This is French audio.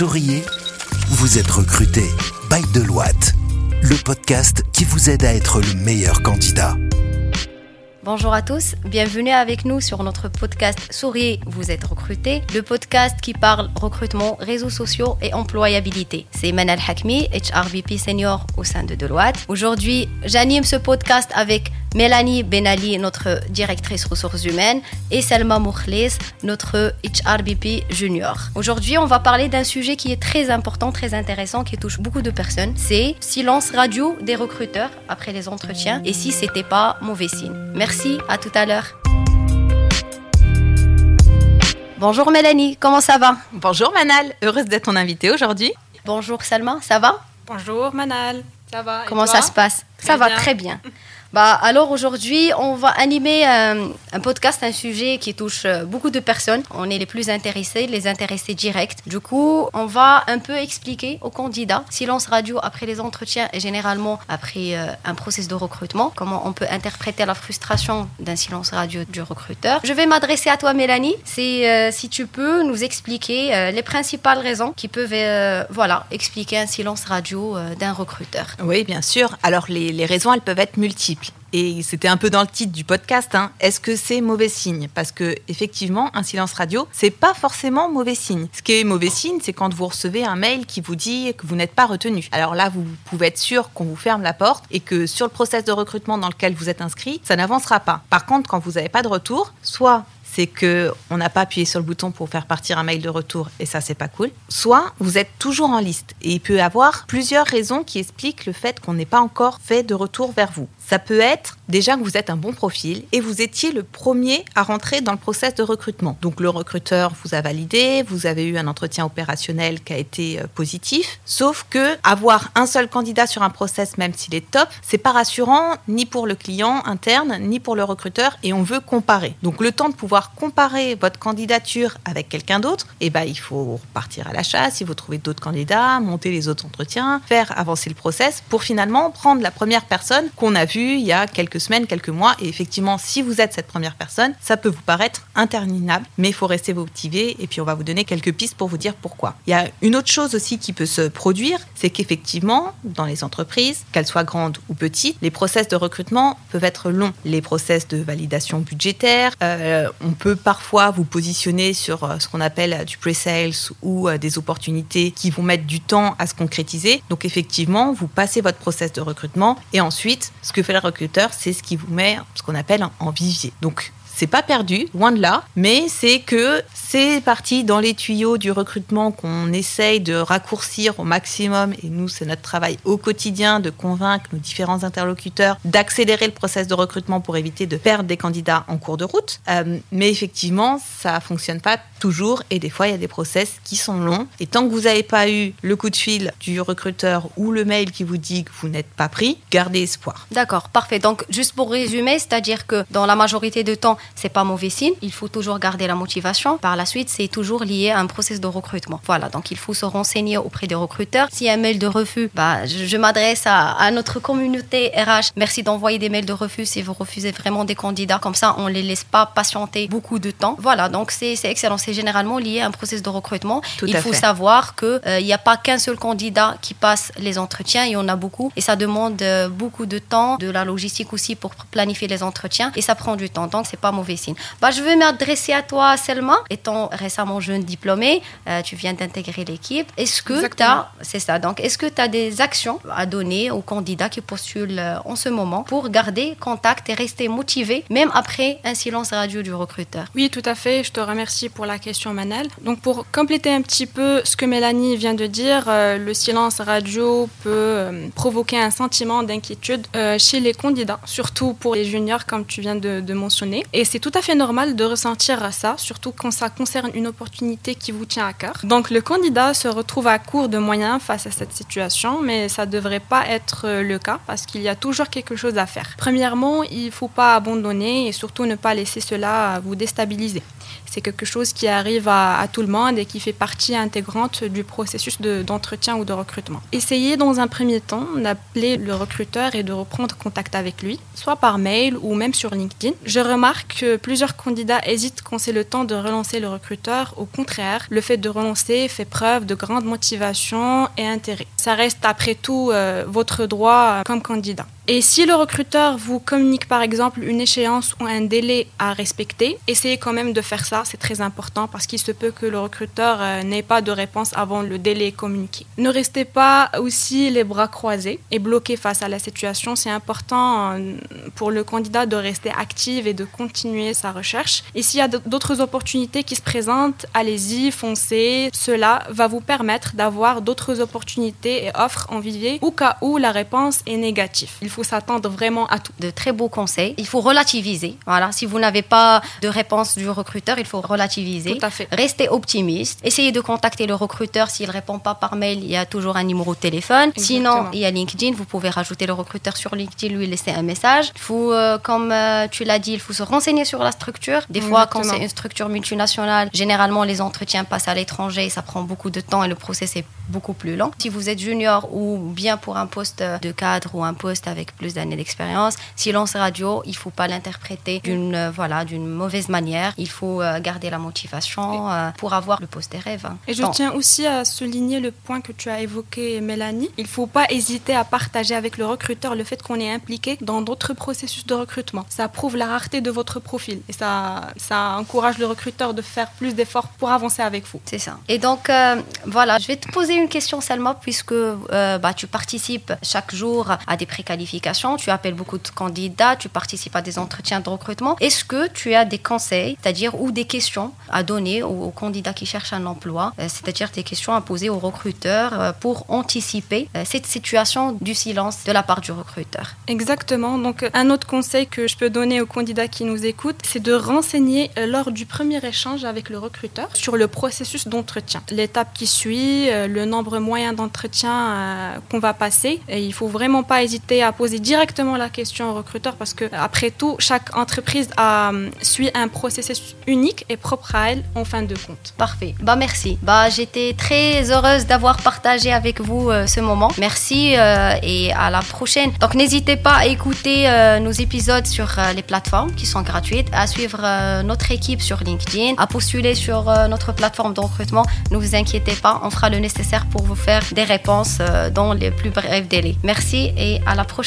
Souriez, vous êtes recruté. By Deloitte, le podcast qui vous aide à être le meilleur candidat. Bonjour à tous, bienvenue avec nous sur notre podcast Souriez, vous êtes recruté, le podcast qui parle recrutement, réseaux sociaux et employabilité. C'est Manal Hakmi, HRBP senior au sein de Deloitte. Aujourd'hui, j'anime ce podcast avec Mélanie Benali, notre directrice ressources humaines, et Selma Moukhlis, notre HRBP junior. Aujourd'hui, on va parler d'un sujet qui est très important, très intéressant, qui touche beaucoup de personnes. C'est silence radio des recruteurs après les entretiens et si c'était pas mauvais signe. Merci, à tout à l'heure. Bonjour Mélanie, comment ça va? Bonjour Manal, heureuse d'être ton invitée aujourd'hui. Bonjour Selma, ça va? Bonjour Manal, ça va Comment ça se passe? Ça va très bien. Bah, alors aujourd'hui, on va animer euh, un podcast, un sujet qui touche euh, beaucoup de personnes. On est les plus intéressés, les intéressés directs. Du coup, on va un peu expliquer aux candidats, silence radio après les entretiens et généralement après euh, un processus de recrutement, comment on peut interpréter la frustration d'un silence radio du recruteur. Je vais m'adresser à toi, Mélanie. C'est si tu peux nous expliquer les principales raisons qui peuvent voilà, expliquer un silence radio d'un recruteur. Oui, bien sûr. Alors les, les raisons, elles peuvent être multiples. Et c'était un peu dans le titre du podcast. Hein. Est-ce que c'est mauvais signe? Parce que effectivement, un silence radio, c'est pas forcément mauvais signe. Ce qui est mauvais signe, c'est quand vous recevez un mail qui vous dit que vous n'êtes pas retenu. Alors là, vous pouvez être sûr qu'on vous ferme la porte et que sur le process de recrutement dans lequel vous êtes inscrit, ça n'avancera pas. Par contre, quand vous n'avez pas de retour, soit c'est que on n'a pas appuyé sur le bouton pour faire partir un mail de retour et ça c'est pas cool. Soit vous êtes toujours en liste et il peut y avoir plusieurs raisons qui expliquent le fait qu'on n'ait pas encore fait de retour vers vous. Ça peut être déjà que vous êtes un bon profil et vous étiez le premier à rentrer dans le process de recrutement. Donc le recruteur vous a validé, vous avez eu un entretien opérationnel qui a été euh, positif, sauf que avoir un seul candidat sur un process même s'il est top, c'est pas rassurant ni pour le client interne ni pour le recruteur et on veut comparer. Donc le temps de pouvoir comparer votre candidature avec quelqu'un d'autre, eh ben il faut partir à la chasse, il faut trouver d'autres candidats, monter les autres entretiens, faire avancer le process pour finalement prendre la première personne qu'on a vue il y a quelques semaines, quelques mois. Et effectivement, si vous êtes cette première personne, ça peut vous paraître interminable, mais il faut rester motivé. Et puis, on va vous donner quelques pistes pour vous dire pourquoi. Il y a une autre chose aussi qui peut se produire, c'est qu'effectivement, dans les entreprises, qu'elles soient grandes ou petites, les process de recrutement peuvent être longs. Les process de validation budgétaire, euh, on peut parfois vous positionner sur euh, ce qu'on appelle du pre-sales ou euh, des opportunités qui vont mettre du temps à se concrétiser. Donc effectivement, vous passez votre process de recrutement et ensuite, ce que fait le recruteur, c'est ce qui vous met ce qu'on appelle en vivier. Donc c'est pas perdu, loin de là, mais c'est que c'est parti dans les tuyaux du recrutement qu'on essaye de raccourcir au maximum. Et nous, c'est notre travail au quotidien de convaincre nos différents interlocuteurs d'accélérer le process de recrutement pour éviter de perdre des candidats en cours de route. Euh, mais effectivement, ça fonctionne pas toujours et des fois, il y a des process qui sont longs. Et tant que vous n'avez pas eu le coup de fil du recruteur ou le mail qui vous dit que vous n'êtes pas pris, gardez espoir. D'accord, parfait. Donc, juste pour résumer, c'est-à-dire que dans la majorité du temps, c'est pas mauvais signe. Il faut toujours garder la motivation. Par la suite, c'est toujours lié à un processus de recrutement. Voilà, donc il faut se renseigner auprès des recruteurs. A un mail de refus, bah, je, m'adresse à, notre communauté RH. Merci d'envoyer des mails de refus si vous refusez vraiment des candidats. Comme ça, on les laisse pas patienter beaucoup de temps. Voilà, donc c'est excellent. C'est généralement lié à un processus de recrutement. il faut savoir qu'il euh, n'y a pas qu'un seul candidat qui passe les entretiens. Il y en a beaucoup. Et ça demande euh, beaucoup de temps, de la logistique aussi pour planifier les entretiens. Et ça prend du temps. Donc, c'est pas mauvais signe. Bah, je vais m'adresser à toi, Selma. Étant récemment jeune diplômée, euh, tu viens d'intégrer l'équipe. Est-ce que tu as, c'est ça, donc est-ce que tu as des actions à donner aux candidats qui postulent euh, en ce moment pour garder contact et rester motivé, même après un silence radio du recruteur? Oui, tout à fait. Je te remercie pour la question, Manal. Donc, pour compléter un petit peu ce que Mélanie vient de dire, euh, le silence radio peut provoquer un sentiment d'inquiétude chez les candidats, surtout pour les juniors, comme tu viens de, de mentionner. Et c'est tout à fait normal de ressentir ça, surtout quand ça concerne une opportunité qui vous tient à cœur. Donc le candidat se retrouve à court de moyens face à cette situation, mais ça ne devrait pas être le cas parce qu'il y a toujours quelque chose à faire. Premièrement, il ne faut pas abandonner et surtout ne pas laisser cela vous déstabiliser. C'est quelque chose qui arrive à, tout le monde et qui fait partie intégrante du processus d'entretien ou de recrutement. Essayez dans un premier temps d'appeler le recruteur et de reprendre contact avec lui, soit par mail ou même sur LinkedIn. Je remarque que plusieurs candidats hésitent quand c'est le temps de relancer le recruteur. Au contraire, le fait de relancer fait preuve de grande motivation et intérêt. Ça reste après tout euh, votre droit comme candidat. Et si le recruteur vous communique par exemple une échéance ou un délai à respecter, essayez quand même de faire ça, c'est très important parce qu'il se peut que le recruteur euh, n'ait pas de réponse avant le délai communiqué. Ne restez pas aussi les bras croisés et bloqués face à la situation, c'est important euh, pour le candidat de rester actif et de continuer sa recherche. Et s'il y a d'autres opportunités qui se présentent, allez-y, foncez. Cela va vous permettre d'avoir d'autres opportunités et offres en vivier au cas où la réponse est négative. S'attendre vraiment à tout. De très beaux conseils. Il faut relativiser. Voilà, si vous n'avez pas de réponse du recruteur, il faut relativiser. Tout à fait. Restez optimiste. Essayez de contacter le recruteur. S'il ne répond pas par mail, il y a toujours un numéro de téléphone. Sinon, il y a LinkedIn. Vous pouvez rajouter le recruteur sur LinkedIn, lui laisser un message. Il faut, euh, comme euh, tu l'as dit, il faut se renseigner sur la structure. Des fois, quand c'est une structure multinationale, généralement, les entretiens passent à l'étranger et ça prend beaucoup de temps et le process est beaucoup plus lent. Si vous êtes junior ou bien pour un poste de cadre ou un poste avec plus d'années d'expérience. Silence radio, il faut pas l'interpréter d'une euh, voilà d'une mauvaise manière. Il faut euh, garder la motivation euh, pour avoir le poste des rêves. Hein. Et je tiens aussi à souligner le point que tu as évoqué, Mélanie. Il faut pas hésiter à partager avec le recruteur le fait qu'on est impliqué dans d'autres processus de recrutement. Ça prouve la rareté de votre profil et ça ça encourage le recruteur de faire plus d'efforts pour avancer avec vous. C'est ça. Et donc voilà, je vais te poser une question Selma puisque bah, tu participes chaque jour à des préqualifications tu appelles beaucoup de candidats, tu participes à des entretiens de recrutement. Est-ce que tu as des conseils, c'est-à-dire ou des questions à donner aux, candidats qui cherchent un emploi, euh, c'est-à-dire des questions à poser aux recruteurs euh, pour anticiper euh, cette situation du silence de la part du recruteur? Exactement. Donc un autre conseil que je peux donner aux candidats qui nous écoutent, c'est de renseigner lors du premier échange avec le recruteur sur le processus d'entretien, l'étape qui suit, le nombre moyen d'entretiens qu'on va passer. Et il faut vraiment pas hésiter à poser directement la question au recruteur parce que, après tout, chaque entreprise a, euh, suit un processus unique et propre à elle en fin de compte. Parfait. Bah, merci. Bah, j'étais très heureuse d'avoir partagé avec vous euh, ce moment. Merci euh, et à la prochaine. Donc, n'hésitez pas à écouter nos épisodes sur les plateformes qui sont gratuites, à suivre notre équipe sur LinkedIn, à postuler sur notre plateforme de recrutement. Ne vous inquiétez pas, on fera le nécessaire pour vous faire des réponses dans les plus brefs délais. Merci et à la